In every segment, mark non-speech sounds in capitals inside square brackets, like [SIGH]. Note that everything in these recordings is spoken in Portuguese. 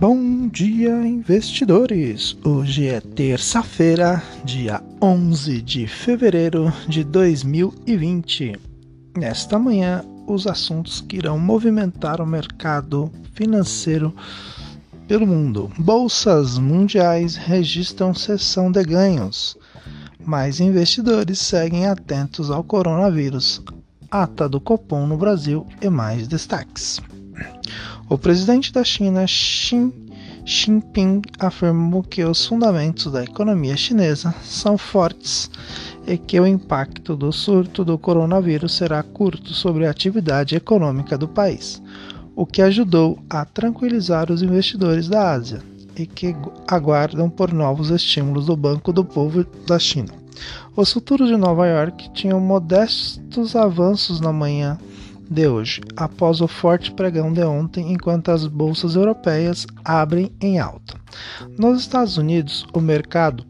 Bom dia, investidores! Hoje é terça-feira, dia 11 de fevereiro de 2020. Nesta manhã, os assuntos que irão movimentar o mercado financeiro pelo mundo. Bolsas mundiais registram sessão de ganhos, mas investidores seguem atentos ao coronavírus. Ata do Copom no Brasil e mais destaques. O presidente da China, Xi Jinping, afirmou que os fundamentos da economia chinesa são fortes e que o impacto do surto do coronavírus será curto sobre a atividade econômica do país, o que ajudou a tranquilizar os investidores da Ásia e que aguardam por novos estímulos do Banco do Povo da China. Os futuros de Nova York tinham modestos avanços na manhã de hoje, após o forte pregão de ontem, enquanto as bolsas europeias abrem em alta. Nos Estados Unidos, o mercado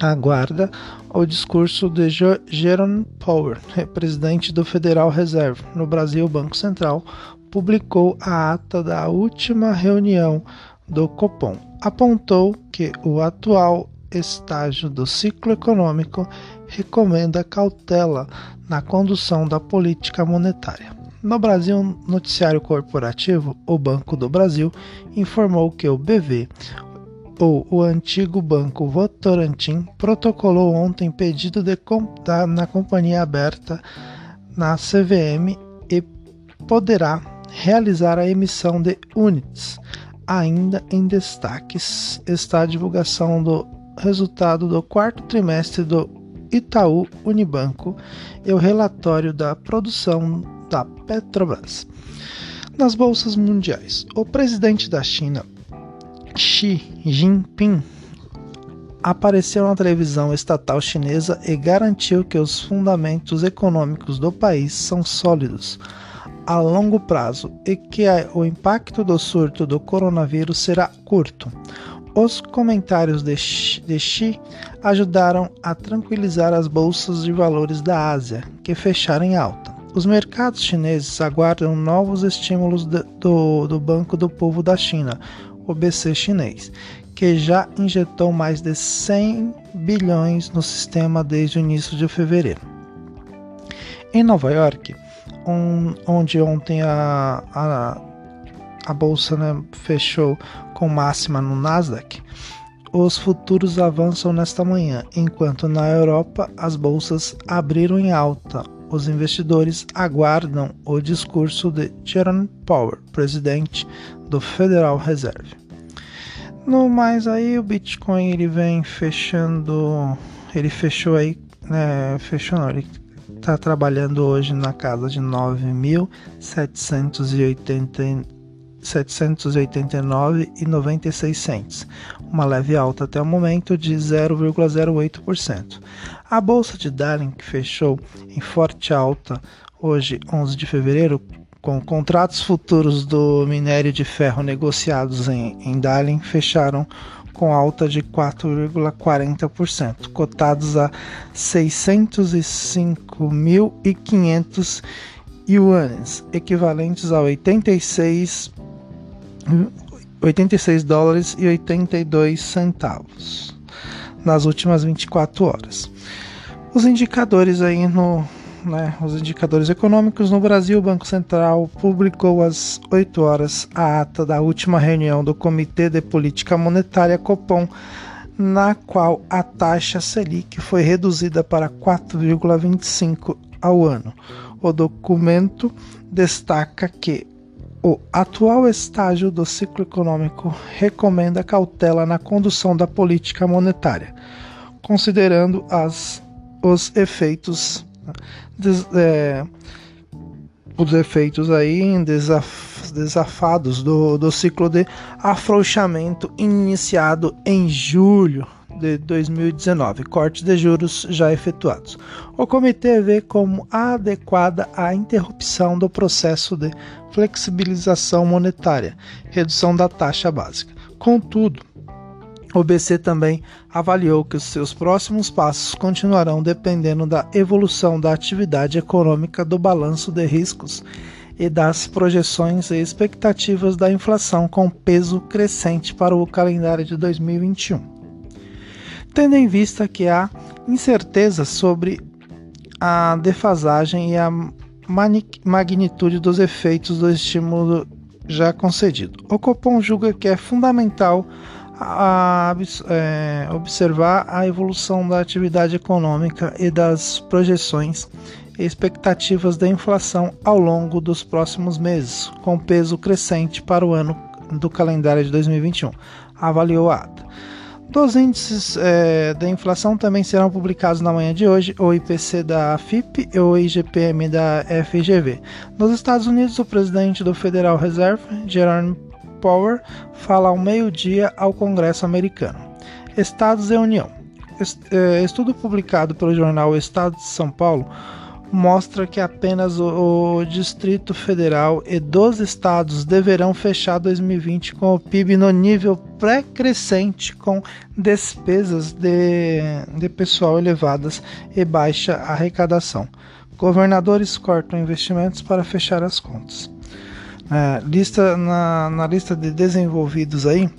aguarda o discurso de Jerome Powell, presidente do Federal Reserve. No Brasil, o Banco Central publicou a ata da última reunião do Copom. Apontou que o atual estágio do ciclo econômico recomenda cautela na condução da política monetária. No Brasil, noticiário corporativo, o Banco do Brasil informou que o BV, ou o antigo Banco Votorantim, protocolou ontem pedido de da, na companhia aberta na CVM e poderá realizar a emissão de units. Ainda em destaques está a divulgação do resultado do quarto trimestre do Itaú Unibanco e o relatório da produção da Petrobras. Nas bolsas mundiais, o presidente da China, Xi Jinping, apareceu na televisão estatal chinesa e garantiu que os fundamentos econômicos do país são sólidos a longo prazo e que o impacto do surto do coronavírus será curto. Os comentários de Xi ajudaram a tranquilizar as bolsas de valores da Ásia, que fecharam em alta. Os mercados chineses aguardam novos estímulos do, do Banco do Povo da China, o BC chinês, que já injetou mais de 100 bilhões no sistema desde o início de fevereiro. Em Nova York, um, onde ontem a, a, a bolsa né, fechou com máxima no Nasdaq, os futuros avançam nesta manhã, enquanto na Europa as bolsas abriram em alta. Os investidores aguardam o discurso de Jerome Powell, presidente do Federal Reserve. No mais aí o Bitcoin ele vem fechando, ele fechou aí, né, fechou não, ele está trabalhando hoje na casa de 9.780 789,96 uma leve alta até o momento de 0,08%. A bolsa de Darling fechou em forte alta hoje, 11 de fevereiro, com contratos futuros do minério de ferro negociados em, em Darling fecharam com alta de 4,40%, cotados a 605.500 yuanes, equivalentes a 86 86 dólares e 82 centavos nas últimas 24 horas. Os indicadores aí no, né, os indicadores econômicos no Brasil, o Banco Central publicou às 8 horas a ata da última reunião do Comitê de Política Monetária Copom, na qual a taxa Selic foi reduzida para 4,25 ao ano. O documento destaca que o atual estágio do ciclo econômico recomenda cautela na condução da política monetária, considerando as, os efeitos des, é, os efeitos aí desaf, desafados do, do ciclo de afrouxamento iniciado em julho de 2019, cortes de juros já efetuados. O comitê vê como adequada a interrupção do processo de flexibilização monetária, redução da taxa básica. Contudo, o BC também avaliou que os seus próximos passos continuarão dependendo da evolução da atividade econômica do balanço de riscos e das projeções e expectativas da inflação com peso crescente para o calendário de 2021. Tendo em vista que há incerteza sobre a defasagem e a magnitude dos efeitos do estímulo já concedido. O Copom julga que é fundamental a, é, observar a evolução da atividade econômica e das projeções e expectativas da inflação ao longo dos próximos meses, com peso crescente para o ano do calendário de 2021, avaliou a ata. Dos índices é, da inflação também serão publicados na manhã de hoje o IPC da FIP e o IGPM da FGV. Nos Estados Unidos, o presidente do Federal Reserve, Jerome Powell, fala ao meio-dia ao Congresso americano. Estados e União. É, estudo publicado pelo jornal Estado de São Paulo mostra que apenas o, o, Distrito Federal e 12 estados deverão fechar 2020 com o PIB no nível pré-crescente, com despesas de, de pessoal elevadas e baixa arrecadação. Governadores cortam investimentos para fechar as contas. É, lista, na, na lista de desenvolvidos aí,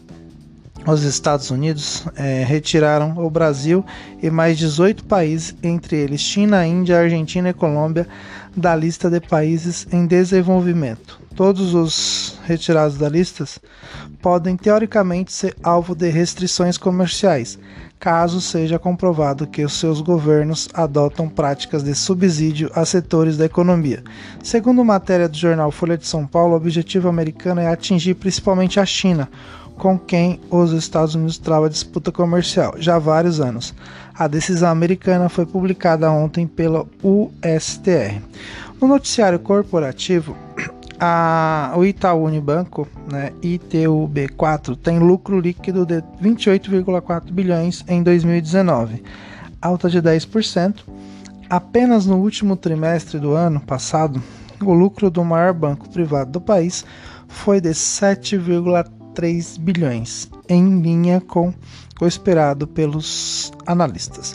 os Estados Unidos é, retiraram o Brasil e mais 18 países, entre eles China, Índia, Argentina e Colômbia, da lista de países em desenvolvimento. Todos os retirados da lista podem teoricamente ser alvo de restrições comerciais, caso seja comprovado que os seus governos adotam práticas de subsídio a setores da economia. Segundo matéria do jornal Folha de São Paulo, o objetivo americano é atingir principalmente a China com quem os Estados Unidos trava disputa comercial já há vários anos. A decisão americana foi publicada ontem pela USTR. No noticiário corporativo, a, o Itaú Unibanco, né, ITUB4, tem lucro líquido de 28,4 bilhões em 2019, alta de 10%. Apenas no último trimestre do ano passado, o lucro do maior banco privado do país foi de 7,3 3 bilhões, em linha com o esperado pelos analistas.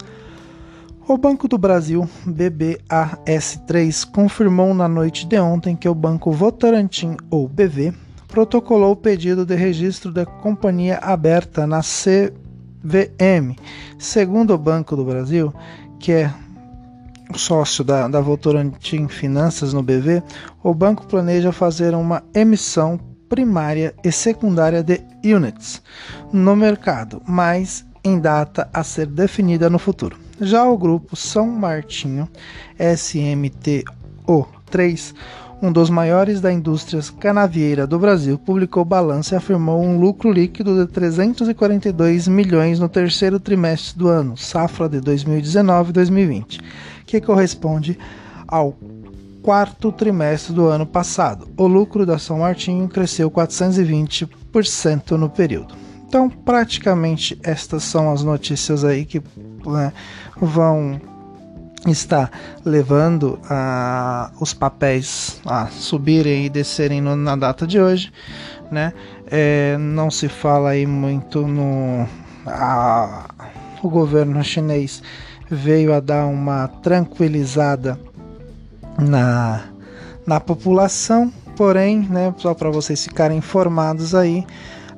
O Banco do Brasil, BBAS3, confirmou na noite de ontem que o Banco Votorantim, ou BV, protocolou o pedido de registro da companhia aberta na CVM. Segundo o Banco do Brasil, que é sócio da, da Votorantim Finanças no BV, o banco planeja fazer uma emissão primária e secundária de units no mercado, mas em data a ser definida no futuro. Já o grupo São Martinho SMTO3, um dos maiores da indústria canavieira do Brasil, publicou balanço e afirmou um lucro líquido de 342 milhões no terceiro trimestre do ano, safra de 2019-2020, que corresponde ao quarto trimestre do ano passado. O lucro da São Martinho cresceu 420% no período. Então, praticamente estas são as notícias aí que né, vão estar levando a, os papéis a subirem e descerem no, na data de hoje, né? É, não se fala aí muito no a, o governo chinês veio a dar uma tranquilizada na, na população, porém, né, só para vocês ficarem informados aí,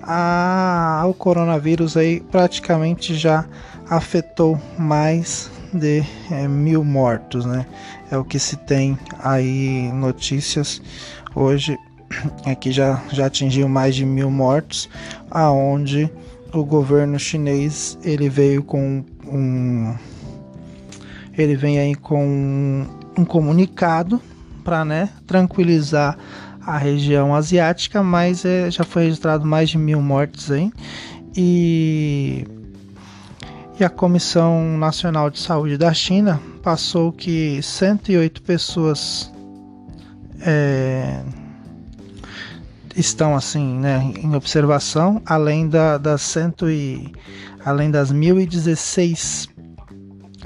a, o coronavírus aí praticamente já afetou mais de é, mil mortos, né? É o que se tem aí notícias hoje [CLEARS THROAT] que já, já atingiu mais de mil mortos, aonde o governo chinês ele veio com um ele vem aí com um comunicado para né, tranquilizar a região asiática, mas é, já foi registrado mais de mil mortes aí. E, e a Comissão Nacional de Saúde da China passou que 108 pessoas é, estão assim né, em observação, além da, das cento e, além das 1016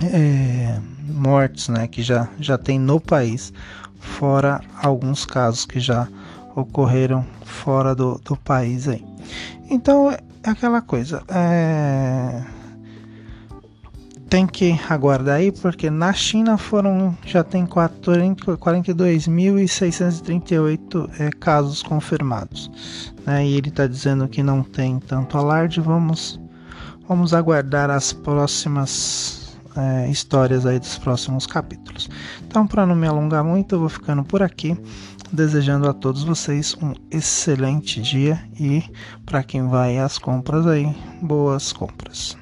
é, mortes né, que já, já tem no país, fora alguns casos que já ocorreram fora do, do país aí. Então é aquela coisa. É... tem que aguardar aí, porque na China foram já tem 42.638 é, casos confirmados. Né? E ele está dizendo que não tem tanto alarde. Vamos, vamos aguardar as próximas é, histórias aí dos próximos capítulos. Então, para não me alongar muito, eu vou ficando por aqui, desejando a todos vocês um excelente dia e para quem vai às compras aí, boas compras.